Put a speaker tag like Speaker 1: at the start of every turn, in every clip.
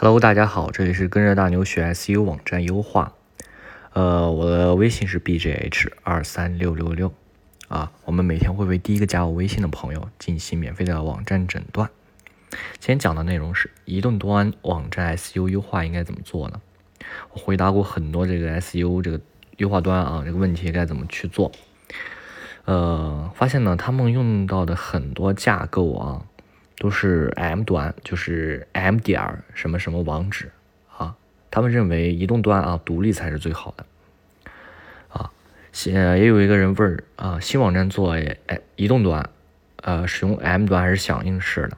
Speaker 1: Hello，大家好，这里是跟着大牛学 SEO 网站优化。呃，我的微信是 bjh 二三六六六啊。我们每天会为第一个加我微信的朋友进行免费的网站诊断。今天讲的内容是移动端网站 SEO 优化应该怎么做呢？我回答过很多这个 SEO 这个优化端啊这个问题该怎么去做。呃，发现呢，他们用到的很多架构啊。都是 M 端，就是 M 点什么什么网址啊，他们认为移动端啊独立才是最好的啊。现也有一个人问啊，新网站做哎移动端，呃，使用 M 端还是响应式的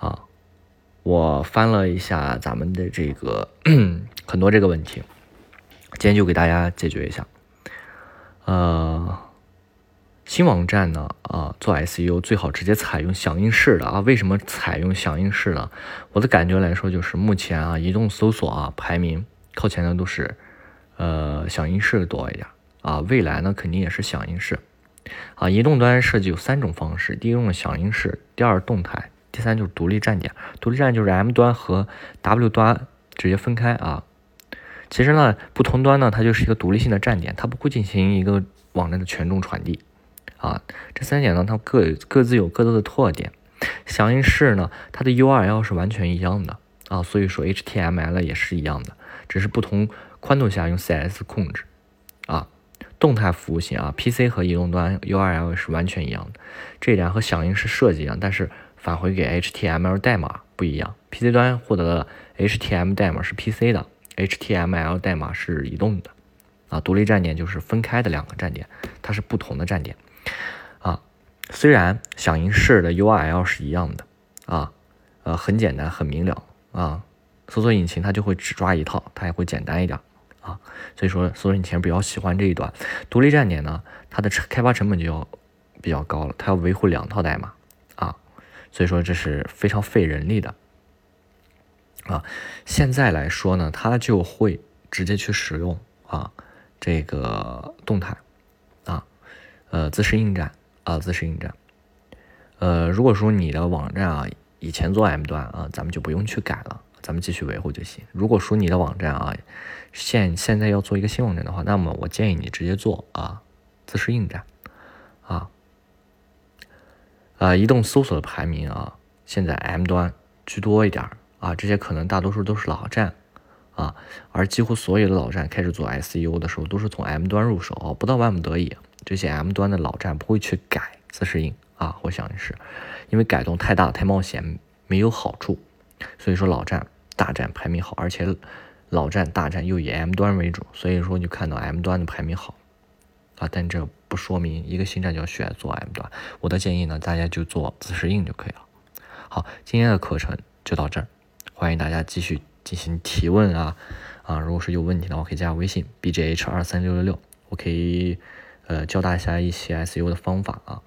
Speaker 1: 啊？我翻了一下咱们的这个很多这个问题，今天就给大家解决一下，呃。新网站呢，啊，做 SEO 最好直接采用响应式的啊。为什么采用响应式呢？我的感觉来说，就是目前啊，移动搜索啊排名靠前的都是，呃，响应式的多一点啊。未来呢，肯定也是响应式啊。移动端设计有三种方式：第一种响应式，第二动态，第三就是独立站点。独立站就是 M 端和 W 端直接分开啊。其实呢，不同端呢，它就是一个独立性的站点，它不会进行一个网站的权重传递。啊，这三点呢，它各各自有各自的特点。响应式呢，它的 URL 是完全一样的啊，所以说 HTML 也是一样的，只是不同宽度下用 CS 控制啊。动态服务型啊，PC 和移动端 URL 是完全一样的，这一点和响应式设计一样，但是返回给 HTML 代码不一样。PC 端获得的 HTML 代码是 PC 的，HTML 代码是移动的啊。独立站点就是分开的两个站点，它是不同的站点。啊虽然响应式的 URL 是一样的啊，呃，很简单，很明了啊，搜索引擎它就会只抓一套，它也会简单一点啊，所以说搜索引擎比较喜欢这一段。独立站点呢，它的开发成本就要比较高了，它要维护两套代码啊，所以说这是非常费人力的啊。现在来说呢，它就会直接去使用啊这个动态啊，呃，自适应站。啊，自适应站。呃，如果说你的网站啊，以前做 M 端啊，咱们就不用去改了，咱们继续维护就行。如果说你的网站啊，现现在要做一个新网站的话，那么我建议你直接做啊，自适应站。啊，啊，移动搜索的排名啊，现在 M 端居多一点啊，这些可能大多数都是老站啊，而几乎所有的老站开始做 SEO 的时候，都是从 M 端入手，不到万不得已。这些 M 端的老站不会去改自适应啊，我想是，因为改动太大太冒险，没有好处，所以说老站大站排名好，而且老站大站又以 M 端为主，所以说就看到 M 端的排名好啊，但这不说明一个新站就要选做 M 端，我的建议呢，大家就做自适应就可以了。好，今天的课程就到这儿，欢迎大家继续进行提问啊啊，如果是有问题的话，可以加微信 b j h 二三六六六，我可以。呃，教大家一些 SU 的方法啊，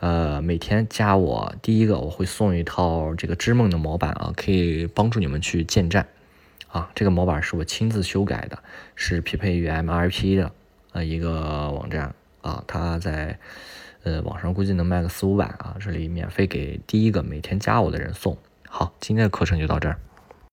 Speaker 1: 呃，每天加我，第一个我会送一套这个织梦的模板啊，可以帮助你们去建站啊。这个模板是我亲自修改的，是匹配于 MRP 的呃一个网站啊，它在呃网上估计能卖个四五百啊，这里免费给第一个每天加我的人送。好，今天的课程就到这儿。